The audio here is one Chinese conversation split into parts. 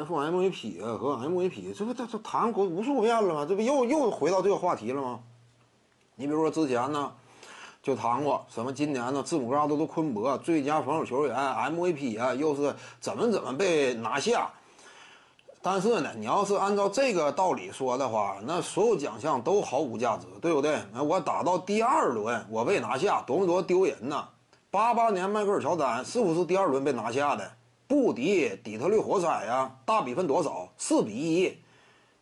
财富 MVP 和 MVP，这不这这谈过无数遍了吗？这不又又回到这个话题了吗？你比如说之前呢，就谈过什么今年呢，字母哥都是昆博最佳防守球员 MVP 啊，又是怎么怎么被拿下。但是呢，你要是按照这个道理说的话，那所有奖项都毫无价值，对不对？那我打到第二轮，我被拿下，多么多丢人呐！八八年迈克尔乔丹是不是第二轮被拿下的？不敌底特律活塞呀，大比分多少？四比一。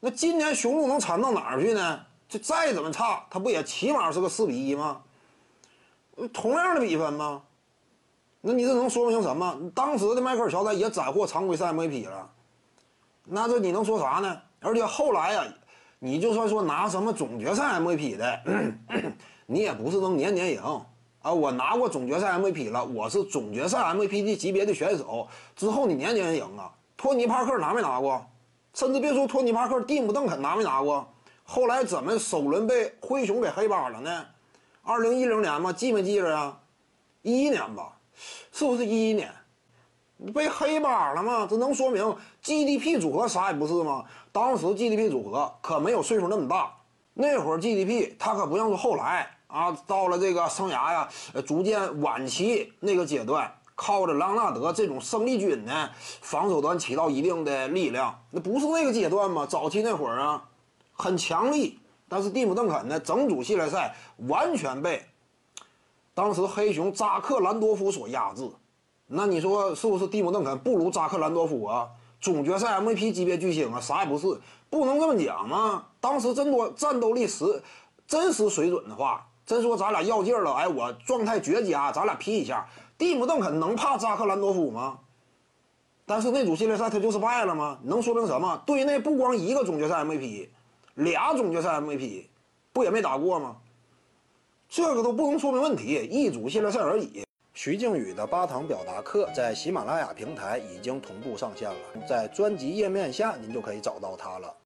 那今年雄鹿能惨到哪儿去呢？这再怎么差，他不也起码是个四比一吗？同样的比分吗？那你这能说明什么？当时的迈克尔乔丹也斩获常规赛 MVP 了。那这你能说啥呢？而且后来呀，你就算说拿什么总决赛 MVP 的，你也不是能年年赢啊！我拿过总决赛 MVP 了，我是总决赛 MVP 的级别的选手，之后你年年赢啊！托尼帕克拿没拿过？甚至别说托尼帕克，蒂姆邓肯拿没拿过？后来怎么首轮被灰熊给黑八了呢？二零一零年吗，记没记着呀？一一年吧，是不是一一年？被黑八了吗？这能说明 GDP 组合啥也不是吗？当时 GDP 组合可没有岁数那么大，那会儿 GDP 它可不像是后来啊，到了这个生涯呀，呃逐渐晚期那个阶段，靠着朗纳德这种生力军呢，防守端起到一定的力量。那不是那个阶段吗？早期那会儿啊，很强力，但是蒂姆邓肯呢，整组系列赛完全被当时黑熊扎克兰多夫所压制。那你说是不是蒂姆·邓肯不如扎克·兰多夫啊？总决赛 MVP 级别巨星啊？啥也不是，不能这么讲吗？当时真多战斗力实真实水准的话，真说咱俩要劲了，哎，我状态绝佳，咱俩 P 一下，蒂姆·邓肯能怕扎克·兰多夫吗？但是那组系列赛他就是败了吗？能说明什么？队内不光一个总决赛 MVP，俩总决赛 MVP，不也没打过吗？这个都不能说明问题，一组系列赛而已。徐静宇的八堂表达课在喜马拉雅平台已经同步上线了，在专辑页面下您就可以找到它了。